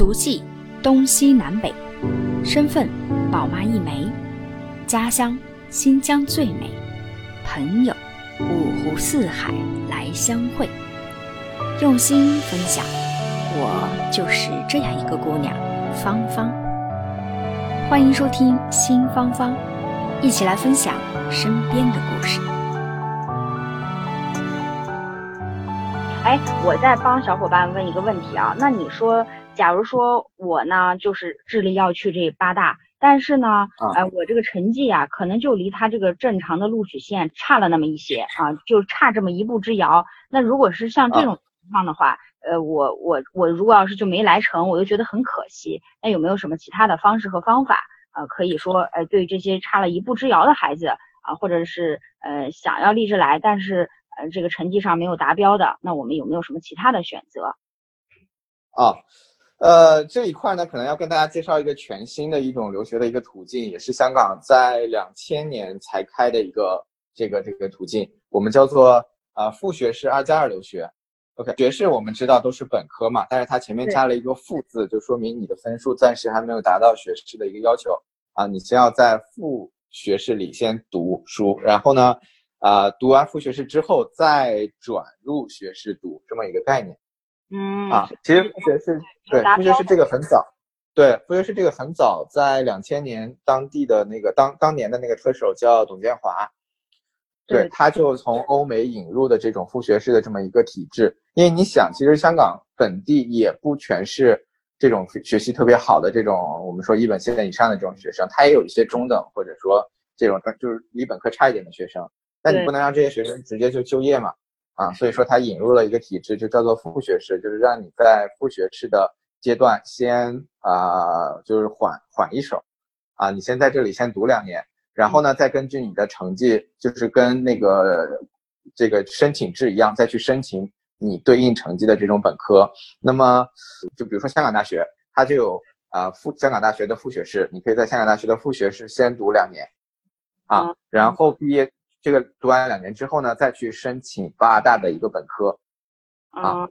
足迹东西南北，身份宝妈一枚，家乡新疆最美，朋友五湖四海来相会，用心分享。我就是这样一个姑娘，芳芳。欢迎收听新芳芳，一起来分享身边的故事。哎，我在帮小伙伴问一个问题啊，那你说，假如说我呢，就是智力要去这八大，但是呢，哎，我这个成绩啊，可能就离他这个正常的录取线差了那么一些啊，就差这么一步之遥。那如果是像这种情况的话，呃，我我我如果要是就没来成，我就觉得很可惜。那有没有什么其他的方式和方法，呃，可以说，呃，对这些差了一步之遥的孩子啊，或者是呃想要立志来，但是呃这个成绩上没有达标的，那我们有没有什么其他的选择？啊，呃，这一块呢，可能要跟大家介绍一个全新的一种留学的一个途径，也是香港在两千年才开的一个这个这个途径，我们叫做啊副学士二加二留学。OK，学士我们知道都是本科嘛，但是它前面加了一个副字，就说明你的分数暂时还没有达到学士的一个要求啊，你先要在副学士里先读书，然后呢，啊，读完副学士之后再转入学士读这么一个概念。嗯，啊，其实副学士对副学士这个很早，对副学士这个很早，在两千年当地的那个当当年的那个车手叫董建华。对，他就从欧美引入的这种副学士的这么一个体制，因为你想，其实香港本地也不全是这种学习特别好的这种，我们说一本线以上的这种学生，他也有一些中等或者说这种就是离本科差一点的学生，但你不能让这些学生直接就就业嘛，啊，所以说他引入了一个体制，就叫做副学士，就是让你在副学士的阶段先啊，就是缓缓一手，啊，你先在这里先读两年。然后呢，再根据你的成绩，就是跟那个这个申请制一样，再去申请你对应成绩的这种本科。那么，就比如说香港大学，它就有啊副香港大学的副学士，你可以在香港大学的副学士先读两年，啊，然后毕业这个读完两年之后呢，再去申请八大的一个本科，啊，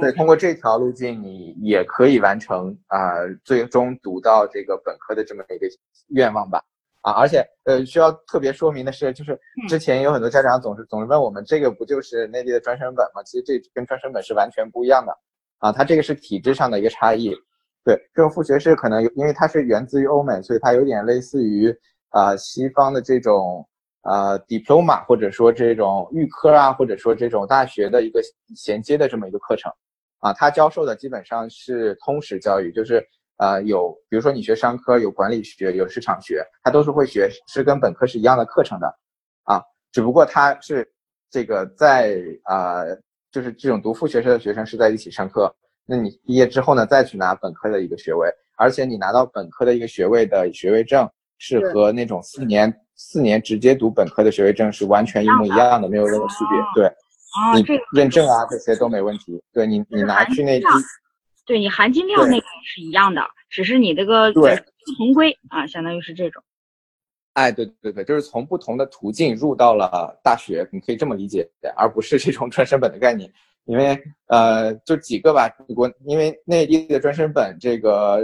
所以通过这条路径，你也可以完成啊最终读到这个本科的这么一个愿望吧。啊，而且呃，需要特别说明的是，就是之前有很多家长总是总是问我们，这个不就是内地的专升本吗？其实这跟专升本是完全不一样的啊，它这个是体制上的一个差异。对，这种副学士可能有，因为它是源自于欧美，所以它有点类似于啊西方的这种呃 diploma 或者说这种预科啊，或者说这种大学的一个衔接的这么一个课程啊，它教授的基本上是通识教育，就是。呃，有，比如说你学商科，有管理学，有市场学，它都是会学，是跟本科是一样的课程的，啊，只不过它是这个在啊，就是这种读副学士的学生是在一起上课，那你毕业之后呢，再去拿本科的一个学位，而且你拿到本科的一个学位的学位证是和那种四年四年直接读本科的学位证是完全一模一样的，没有任何区别，对，你认证啊这些都没问题，对你你拿去那。对你含金量那个是一样的，只是你这个对不同归啊，相当于是这种。哎，对对对，就是从不同的途径入到了大学，你可以这么理解，而不是这种专升本的概念。因为呃，就几个吧，国因为内地的专升本这个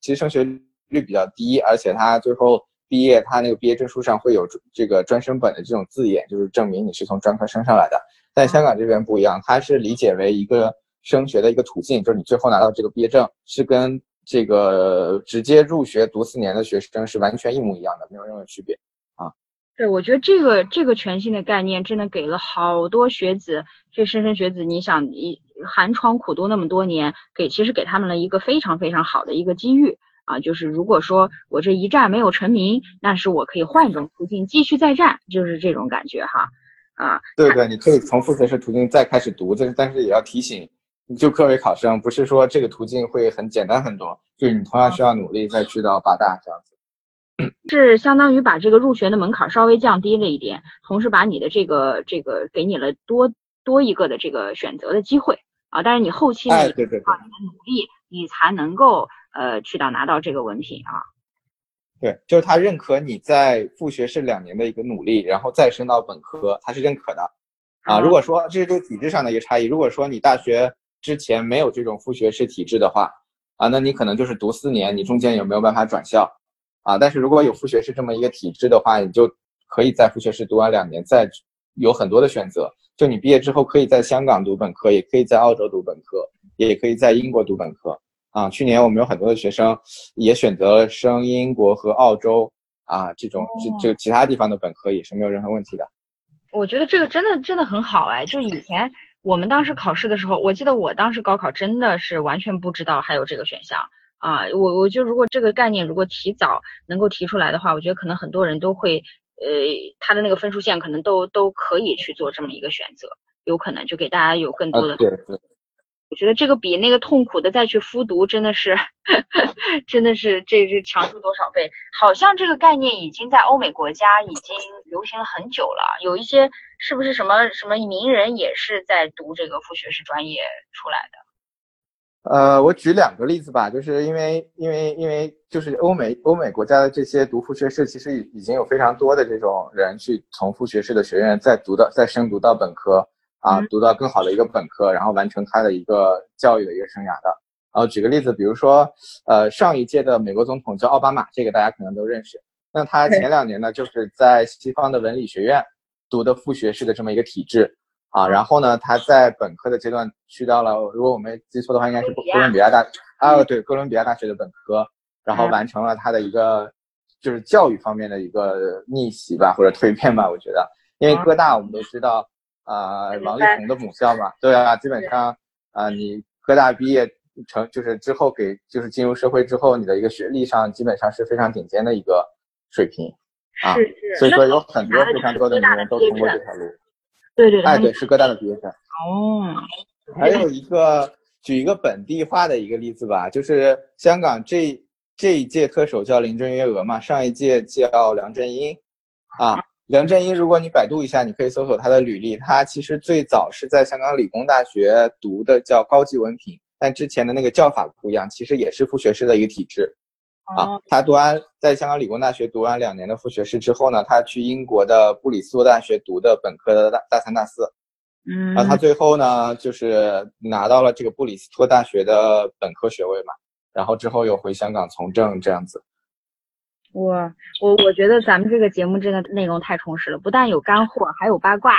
其实升学率比较低，而且他最后毕业，他那个毕业证书上会有这个专升本的这种字眼，就是证明你是从专科升上来的。但香港这边不一样，它是理解为一个。升学的一个途径，就是你最后拿到这个毕业证，是跟这个直接入学读四年的学生是完全一模一样的，没有任何区别啊。对，我觉得这个这个全新的概念，真的给了好多学子，这莘莘学子，你想，你寒窗苦读那么多年，给其实给他们了一个非常非常好的一个机遇啊。就是如果说我这一战没有成名，那是我可以换一种途径继续再战，就是这种感觉哈。啊，对对，你可以从复学式途径再开始读，但是但是也要提醒。就各位考生，不是说这个途径会很简单很多，就是你同样需要努力再去到八大这样子，是相当于把这个入学的门槛稍微降低了一点，同时把你的这个这个给你了多多一个的这个选择的机会啊。但是你后期你对对对，努力你才能够呃去到拿到这个文凭啊。对，就是他认可你在副学士两年的一个努力，然后再升到本科，他是认可的啊。如果说这是这个体制上的一个差异，如果说你大学之前没有这种副学士体制的话，啊，那你可能就是读四年，你中间有没有办法转校啊？但是如果有副学士这么一个体制的话，你就可以在副学士读完两年，再有很多的选择。就你毕业之后，可以在香港读本科，也可以在澳洲读本科，也可以在英国读本科啊。去年我们有很多的学生也选择了升英国和澳洲啊，这种这这其他地方的本科也是没有任何问题的。我觉得这个真的真的很好哎，就以前我们当时考试的时候，我记得我当时高考真的是完全不知道还有这个选项啊。我我就如果这个概念如果提早能够提出来的话，我觉得可能很多人都会。呃，他的那个分数线可能都都可以去做这么一个选择，有可能就给大家有更多的。对对。我觉得这个比那个痛苦的再去复读真的是，真的是这这强出多少倍？好像这个概念已经在欧美国家已经流行了很久了，有一些是不是什么什么名人也是在读这个副学士专业出来的？呃，我举两个例子吧，就是因为因为因为就是欧美欧美国家的这些读副学士，其实已已经有非常多的这种人去从副学士的学院再读到再升读到本科啊，读到更好的一个本科，然后完成他的一个教育的一个生涯的。然后举个例子，比如说呃上一届的美国总统叫奥巴马，这个大家可能都认识。那他前两年呢，就是在西方的文理学院读的副学士的这么一个体制。啊，然后呢，他在本科的阶段去到了，如果我没记错的话，应该是哥伦比亚大。啊，对，哥伦比亚大学的本科，然后完成了他的一个就是教育方面的一个逆袭吧，或者蜕变吧，我觉得，因为哥大我们都知道啊，王力宏的母校嘛，对啊，基本上啊，你科大毕业成就是之后给就是进入社会之后，你的一个学历上基本上是非常顶尖的一个水平啊，所以说有很多非常多的名人都通过这条路。对对，哎对，是哥大的毕业生。哦，还有一个举一个本地化的一个例子吧，就是香港这这一届特首叫林郑月娥嘛，上一届叫梁振英。啊，梁振英，如果你百度一下，你可以搜索他的履历，他其实最早是在香港理工大学读的叫高级文凭，但之前的那个叫法不一样，其实也是副学士的一个体制。啊，他读完在香港理工大学读完两年的副学士之后呢，他去英国的布里斯托大学读的本科的大大三大四，嗯，然后他最后呢就是拿到了这个布里斯托大学的本科学位嘛，然后之后又回香港从政这样子。我我我觉得咱们这个节目真的内容太充实了，不但有干货，还有八卦。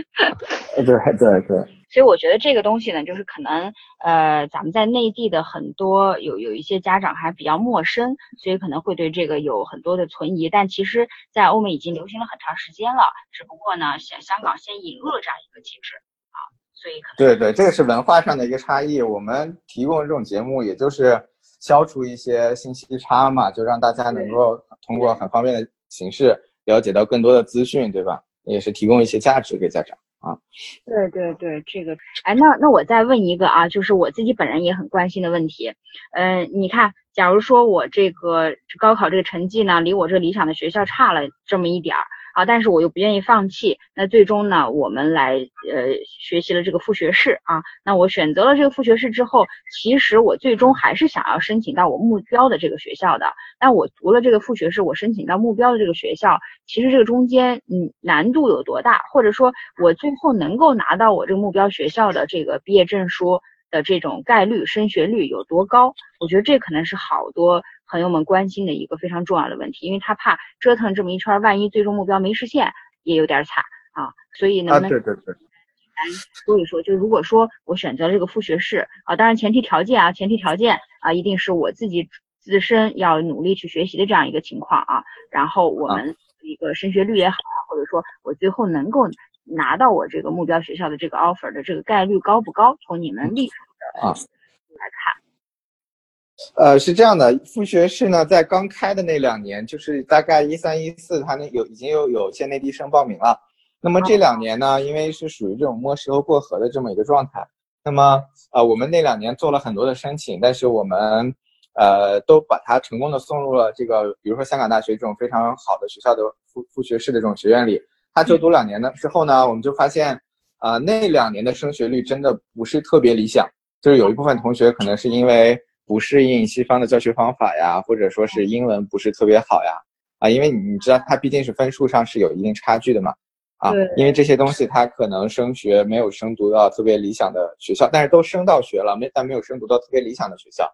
对对对。所以我觉得这个东西呢，就是可能呃，咱们在内地的很多有有一些家长还比较陌生，所以可能会对这个有很多的存疑。但其实，在欧美已经流行了很长时间了，只不过呢，香香港先引入了这样一个机制啊，所以可能对对，这个是文化上的一个差异。我们提供这种节目，也就是消除一些信息差嘛，就让大家能够通过很方便的形式了解到更多的资讯，对吧？也是提供一些价值给家长。啊，对对对，这个，哎，那那我再问一个啊，就是我自己本人也很关心的问题，嗯，你看，假如说我这个高考这个成绩呢，离我这理想的学校差了这么一点儿。啊，但是我又不愿意放弃，那最终呢，我们来呃学习了这个副学士啊，那我选择了这个副学士之后，其实我最终还是想要申请到我目标的这个学校的。但我读了这个副学士，我申请到目标的这个学校，其实这个中间嗯难度有多大，或者说我最后能够拿到我这个目标学校的这个毕业证书的这种概率升学率有多高？我觉得这可能是好多。朋友们关心的一个非常重要的问题，因为他怕折腾这么一圈，万一最终目标没实现，也有点惨啊。所以呢，对对对，所以说，就如果说我选择了这个副学士啊，当然前提条件啊，前提条件啊，一定是我自己自身要努力去学习的这样一个情况啊。然后我们一个升学率也好啊，或者说我最后能够拿到我这个目标学校的这个 offer 的这个概率高不高？从你们立场的来看。呃，是这样的，副学士呢，在刚开的那两年，就是大概一三一四，他那有已经有有些内地生报名了。那么这两年呢，因为是属于这种摸石头过河的这么一个状态，那么呃，我们那两年做了很多的申请，但是我们呃都把它成功的送入了这个，比如说香港大学这种非常好的学校的副副学士的这种学院里。他就读两年的之后呢，我们就发现，啊，那两年的升学率真的不是特别理想，就是有一部分同学可能是因为。不适应西方的教学方法呀，或者说是英文不是特别好呀，啊，因为你你知道它毕竟是分数上是有一定差距的嘛，啊，因为这些东西它可能升学没有升读到特别理想的学校，但是都升到学了，没但没有升读到特别理想的学校，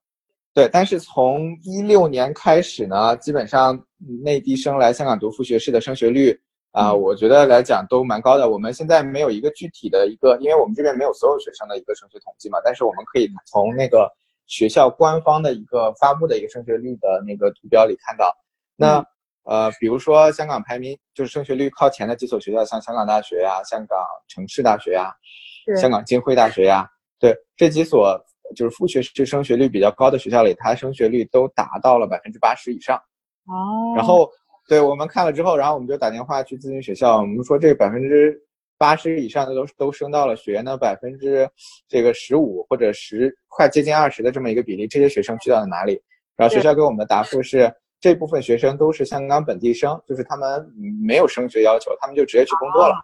对，但是从一六年开始呢，基本上内地生来香港读副学士的升学率啊，我觉得来讲都蛮高的。我们现在没有一个具体的一个，因为我们这边没有所有学生的一个升学统计嘛，但是我们可以从那个学校官方的一个发布的一个升学率的那个图标里看到，那。呃，比如说香港排名就是升学率靠前的几所学校，像香港大学呀、香港城市大学呀、香港浸会大学呀，对这几所就是副学士升学率比较高的学校里，它升学率都达到了百分之八十以上。哦。然后，对我们看了之后，然后我们就打电话去咨询学校，我们说这百分之八十以上的都都升到了学呢百分之这个十五或者十快接近二十的这么一个比例，这些学生去到了哪里？然后学校给我们的答复是。这部分学生都是香港本地生，就是他们没有升学要求，他们就直接去工作了。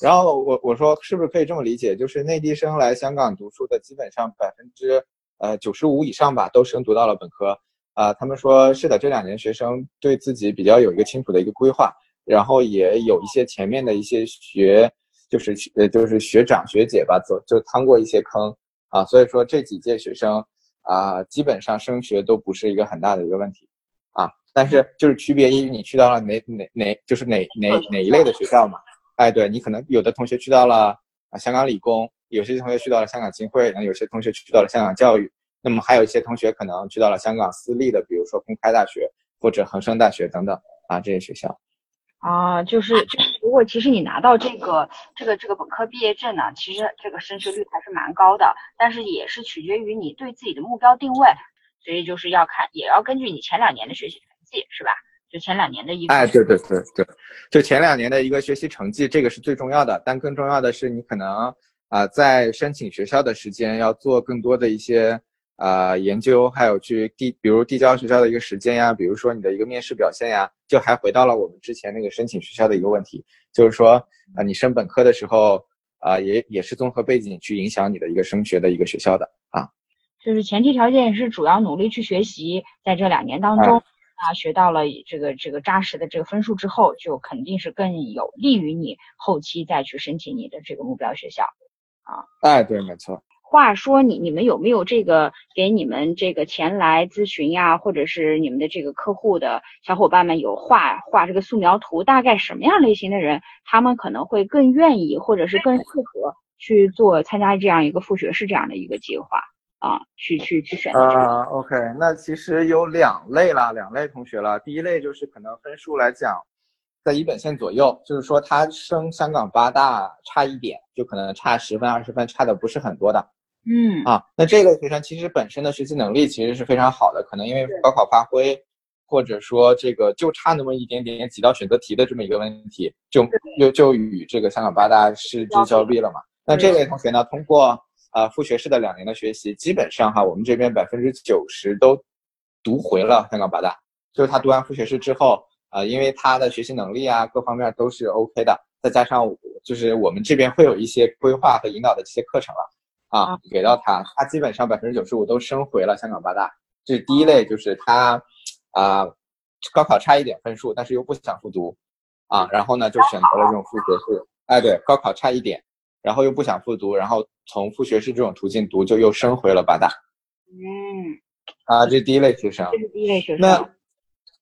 然后我我说是不是可以这么理解，就是内地生来香港读书的基本上百分之呃九十五以上吧，都升读到了本科。啊，他们说是的，这两年学生对自己比较有一个清楚的一个规划，然后也有一些前面的一些学就是呃就是学长学姐吧，走就趟过一些坑啊，所以说这几届学生啊，基本上升学都不是一个很大的一个问题啊。但是就是区别于你去到了哪哪哪，就是哪哪哪一类的学校嘛？哎，对你可能有的同学去到了啊香港理工，有些同学去到了香港浸会，然后有些同学去到了香港教育，那么还有一些同学可能去到了香港私立的，比如说公开大学或者恒生大学等等啊这些学校。啊，就是就是如果其实你拿到这个这个这个本科毕业证呢，其实这个升学率还是蛮高的，但是也是取决于你对自己的目标定位，所以就是要看也要根据你前两年的学习成绩。是吧？就前两年的一个哎，对对对对，就前两年的一个学习成绩，这个是最重要的。但更重要的是，你可能啊，在申请学校的时间要做更多的一些啊研究，还有去递，比如递交学校的一个时间呀，比如说你的一个面试表现呀，就还回到了我们之前那个申请学校的一个问题，就是说啊，你升本科的时候啊，也也是综合背景去影响你的一个升学的一个学校的啊。就是前提条件是主要努力去学习，在这两年当中。啊，学到了这个这个扎实的这个分数之后，就肯定是更有利于你后期再去申请你的这个目标学校，啊，哎，对，没错。话说你你们有没有这个给你们这个前来咨询呀，或者是你们的这个客户的小伙伴们有画画这个素描图？大概什么样类型的人，他们可能会更愿意，或者是更适合去做参加这样一个副学士这样的一个计划？啊，去去去选择啊，OK，那其实有两类啦，两类同学了。第一类就是可能分数来讲，在一本线左右，就是说他升香港八大差一点，就可能差十分二十分，差的不是很多的。嗯，啊，那这类学生其实本身的学习能力其实是非常好的，可能因为高考发挥，或者说这个就差那么一点点几道选择题的这么一个问题，就就就与这个香港八大失之交臂了嘛。那这类同学呢，通过。啊，副学士的两年的学习，基本上哈，我们这边百分之九十都读回了香港八大。就是他读完副学士之后，啊，因为他的学习能力啊，各方面都是 OK 的，再加上就是我们这边会有一些规划和引导的这些课程了，啊，给到他，他基本上百分之九十五都升回了香港八大。这是第一类，就是他啊，高考差一点分数，但是又不想复读，啊，然后呢就选择了这种复学士。哎，对，高考差一点。然后又不想复读，然后从复学士这种途径读，就又升回了八大。嗯，啊，这是第一类学生。这是第一类学生。那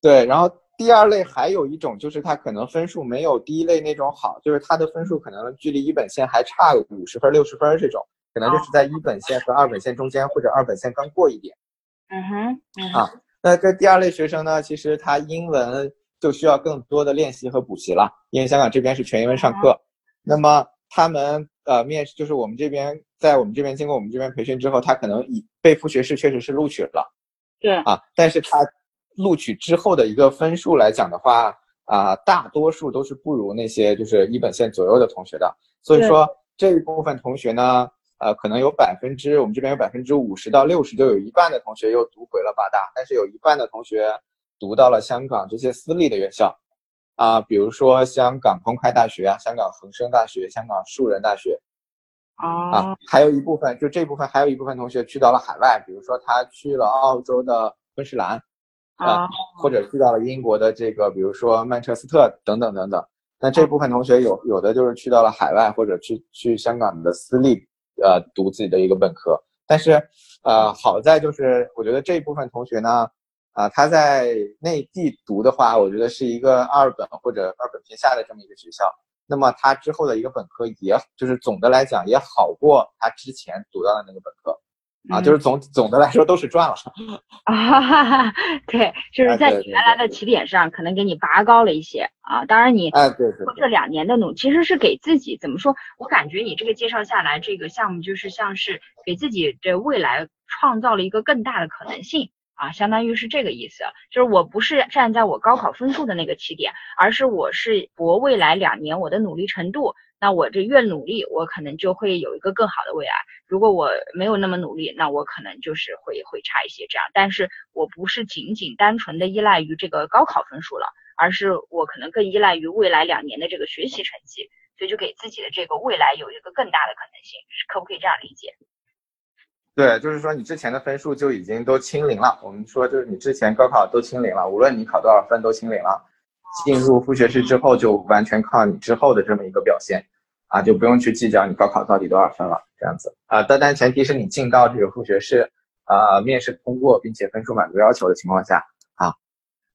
对，然后第二类还有一种，就是他可能分数没有第一类那种好，就是他的分数可能距离一本线还差五十分、六十分这种，可能就是在一本线和二本线中间，或者二本线刚过一点。嗯哼。啊，那这第二类学生呢，其实他英文就需要更多的练习和补习了，因为香港这边是全英文上课。那么他们。呃，面试就是我们这边，在我们这边经过我们这边培训之后，他可能以被副学士确实是录取了，对啊，但是他录取之后的一个分数来讲的话，啊，大多数都是不如那些就是一本线左右的同学的，所以说这一部分同学呢，呃，可能有百分之我们这边有百分之五十到六十，就有一半的同学又读回了八大，但是有一半的同学读到了香港这些私立的院校。啊，比如说香港公开大学啊，香港恒生大学，香港树人大学，啊，还有一部分，就这部分还有一部分同学去到了海外，比如说他去了澳洲的昆士兰，啊，或者去到了英国的这个，比如说曼彻斯特等等等等。那这部分同学有有的就是去到了海外，或者去去香港的私立，呃，读自己的一个本科。但是呃，好在就是我觉得这一部分同学呢，啊，他在内地读的话，我觉得是一个二本或者二本偏下的这么一个学校。那么他之后的一个本科，也就是总的来讲也好过他之前读到的那个本科。啊，就是总总的来说都是赚了 啊，对，就是在你原来的起点上，可能给你拔高了一些啊。当然你，哎，对对，这两年的努，其实是给自己怎么说？我感觉你这个介绍下来，这个项目就是像是给自己的未来创造了一个更大的可能性啊，相当于是这个意思。就是我不是站在我高考分数的那个起点，而是我是博未来两年我的努力程度。那我这越努力，我可能就会有一个更好的未来。如果我没有那么努力，那我可能就是会会差一些这样。但是我不是仅仅单纯的依赖于这个高考分数了，而是我可能更依赖于未来两年的这个学习成绩，所以就给自己的这个未来有一个更大的可能性，可不可以这样理解？对，就是说你之前的分数就已经都清零了。我们说就是你之前高考都清零了，无论你考多少分都清零了。进入副学士之后，就完全靠你之后的这么一个表现。啊，就不用去计较你高考到底多少分了，这样子啊，但但前提是你进到这个副学士，啊，面试通过，并且分数满足要求的情况下啊。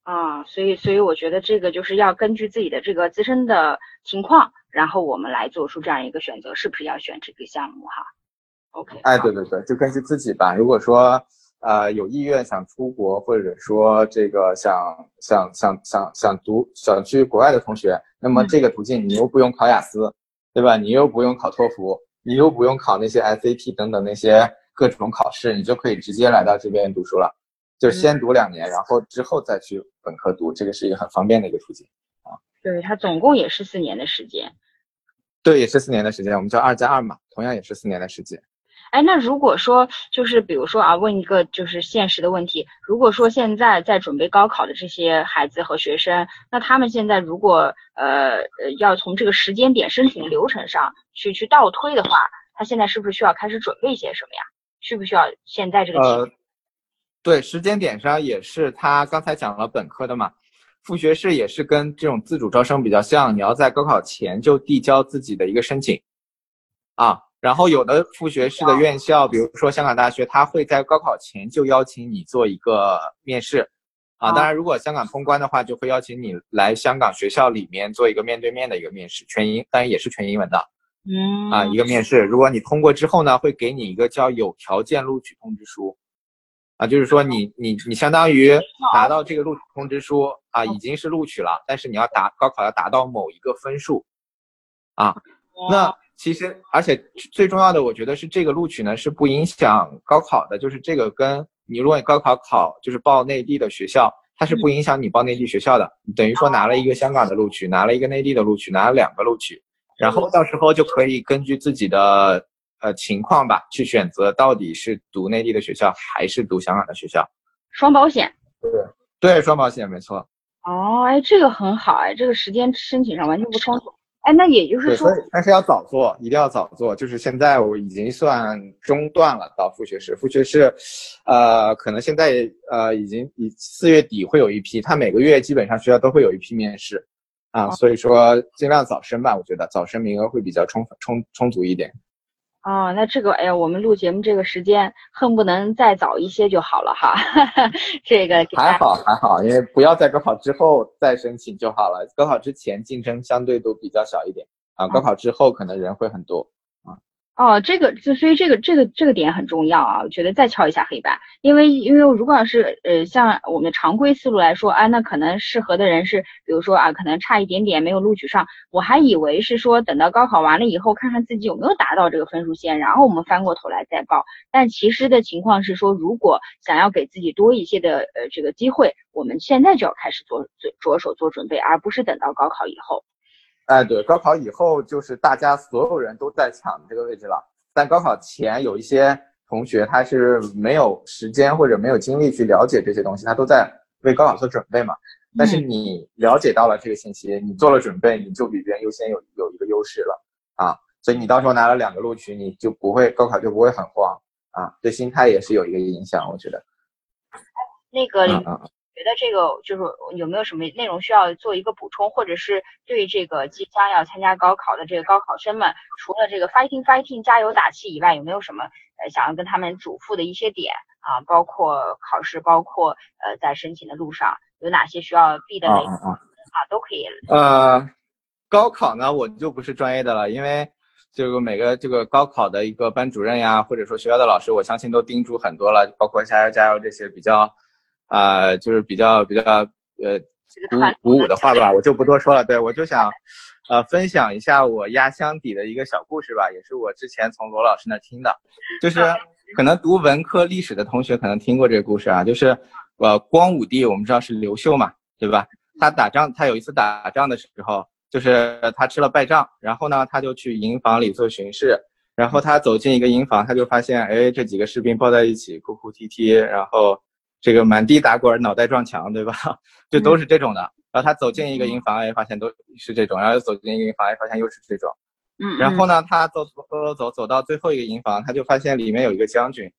啊，所以所以我觉得这个就是要根据自己的这个自身的情况，然后我们来做出这样一个选择，是不是要选这个项目哈？OK。哎，对对对，就根据自己吧。如果说呃有意愿想出国，或者说这个想想想想想读想去国外的同学，那么这个途径你又不用考雅思。对吧？你又不用考托福，你又不用考那些 SAT 等等那些各种考试，你就可以直接来到这边读书了。就先读两年，然后之后再去本科读，这个是一个很方便的一个途径啊。对，它总共也是四年的时间。对，也是四年的时间，我们叫二加二嘛，同样也是四年的时间。哎，那如果说就是比如说啊，问一个就是现实的问题，如果说现在在准备高考的这些孩子和学生，那他们现在如果呃呃要从这个时间点申请流程上去去倒推的话，他现在是不是需要开始准备些什么呀？需不需要现在这个？呃，对，时间点上也是他刚才讲了本科的嘛，副学士也是跟这种自主招生比较像，你要在高考前就递交自己的一个申请啊。然后有的复学式的院校，比如说香港大学，他会在高考前就邀请你做一个面试，啊，当然如果香港通关的话，就会邀请你来香港学校里面做一个面对面的一个面试，全英，当然也是全英文的，嗯，啊，一个面试，如果你通过之后呢，会给你一个叫有条件录取通知书，啊，就是说你你你相当于拿到这个录取通知书啊，已经是录取了，但是你要达高考要达到某一个分数，啊，那。其实，而且最重要的，我觉得是这个录取呢是不影响高考的。就是这个跟你，如果你高考考就是报内地的学校，它是不影响你报内地学校的。等于说拿了一个香港的录取，拿了一个内地的录取，拿了两个录取，然后到时候就可以根据自己的呃情况吧，去选择到底是读内地的学校还是读香港的学校。双保险。对对，双保险没错。哦，哎，这个很好哎，这个时间申请上完全不冲突。哎，那也就是说，但是要早做，一定要早做。就是现在我已经算中断了，到副学士，副学士，呃，可能现在呃已经以四月底会有一批，他每个月基本上学校都会有一批面试，啊，所以说尽量早申吧，我觉得早申名额会比较充充充足一点。哦，那这个，哎呀，我们录节目这个时间，恨不能再早一些就好了哈。这个还好还好，因为不要在高考之后再申请就好了。高考之前竞争相对都比较小一点啊，高考之后可能人会很多。哦，这个就所以这个这个这个点很重要啊，我觉得再敲一下黑板，因为因为如果要是呃像我们常规思路来说啊，那可能适合的人是，比如说啊，可能差一点点没有录取上，我还以为是说等到高考完了以后，看看自己有没有达到这个分数线，然后我们翻过头来再报。但其实的情况是说，如果想要给自己多一些的呃这个机会，我们现在就要开始做做着手做准备，而不是等到高考以后。哎，对，高考以后就是大家所有人都在抢这个位置了。但高考前有一些同学他是没有时间或者没有精力去了解这些东西，他都在为高考做准备嘛。但是你了解到了这个信息，你做了准备，你就比别人优先有有一个优势了啊。所以你到时候拿了两个录取，你就不会高考就不会很慌啊。对心态也是有一个影响，我觉得。那个。觉得这个就是有没有什么内容需要做一个补充，或者是对这个即将要参加高考的这个高考生们，除了这个 fighting fighting 加油打气以外，有没有什么呃想要跟他们嘱咐的一些点啊，包括考试，包括呃在申请的路上有哪些需要避的雷啊，都可以。呃，高考呢，我就不是专业的了，因为这个每个这个高考的一个班主任呀，或者说学校的老师，我相信都叮嘱很多了，包括加油加油这些比较啊，就是比较比较呃。鼓鼓舞的话吧，我就不多说了。对我就想，呃，分享一下我压箱底的一个小故事吧，也是我之前从罗老师那听的。就是可能读文科历史的同学可能听过这个故事啊，就是呃，光武帝我们知道是刘秀嘛，对吧？他打仗，他有一次打仗的时候，就是他吃了败仗，然后呢，他就去营房里做巡视，然后他走进一个营房，他就发现，哎，这几个士兵抱在一起，哭哭啼啼，然后。这个满地打滚，脑袋撞墙，对吧？就都是这种的。然后他走进一个营房，哎，发现都是这种。然后又走进一个营房，哎，发现又是这种。嗯。然后呢，他走走走走走到最后一个营房，他就发现里面有一个将军。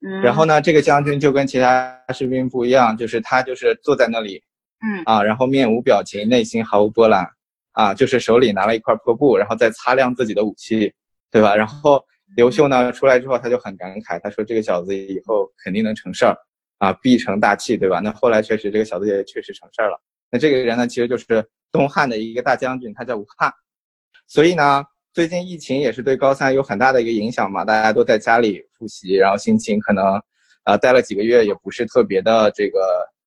嗯。然后呢，这个将军就跟其他士兵不一样，就是他就是坐在那里。嗯。啊，然后面无表情，内心毫无波澜。啊，就是手里拿了一块破布，然后再擦亮自己的武器，对吧？然后刘秀呢出来之后，他就很感慨，他说：“这个小子以后肯定能成事儿。”啊，必成大器，对吧？那后来确实这个小子也确实成事儿了。那这个人呢，其实就是东汉的一个大将军，他叫吴汉。所以呢，最近疫情也是对高三有很大的一个影响嘛，大家都在家里复习，然后心情可能，啊，待了几个月也不是特别的这个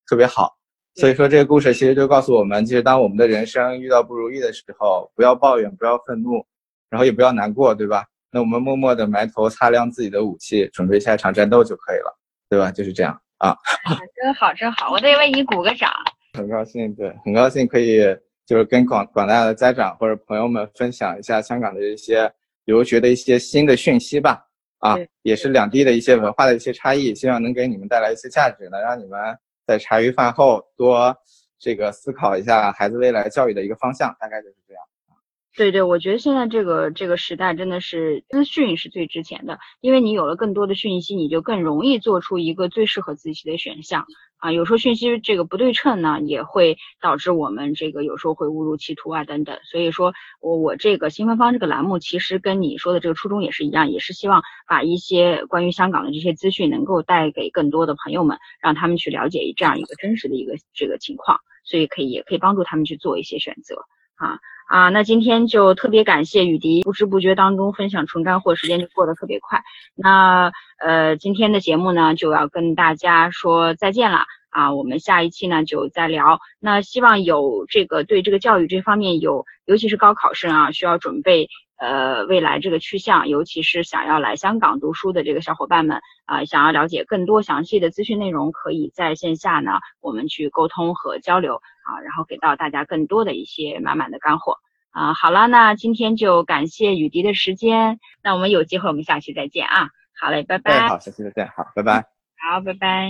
特别好。所以说这个故事其实就告诉我们，其实当我们的人生遇到不如意的时候，不要抱怨，不要愤怒，然后也不要难过，对吧？那我们默默的埋头擦亮自己的武器，准备下一场战斗就可以了，对吧？就是这样。啊，真好，真好，我得为你鼓个掌。很高兴，对，很高兴可以就是跟广广大的家长或者朋友们分享一下香港的一些留学的一些新的讯息吧。啊，也是两地的一些文化的一些差异，希望能给你们带来一些价值，能让你们在茶余饭后多这个思考一下孩子未来教育的一个方向，大概就是这样。对对，我觉得现在这个这个时代真的是资讯是最值钱的，因为你有了更多的讯息，你就更容易做出一个最适合自己的选项啊。有时候讯息这个不对称呢，也会导致我们这个有时候会误入歧途啊等等。所以说我我这个新芬芳这个栏目，其实跟你说的这个初衷也是一样，也是希望把一些关于香港的这些资讯能够带给更多的朋友们，让他们去了解这样一个真实的一个这个情况，所以可以也可以帮助他们去做一些选择啊。啊，那今天就特别感谢雨迪，不知不觉当中分享纯干货，时间就过得特别快。那呃，今天的节目呢就要跟大家说再见了啊，我们下一期呢就再聊。那希望有这个对这个教育这方面有，尤其是高考生啊，需要准备呃未来这个去向，尤其是想要来香港读书的这个小伙伴们啊，想要了解更多详细的资讯内容，可以在线下呢我们去沟通和交流啊，然后给到大家更多的一些满满的干货。啊，好了，那今天就感谢雨迪的时间，那我们有机会我们下期再见啊，好嘞，拜拜。好，下期再见，好，拜拜。好，拜拜。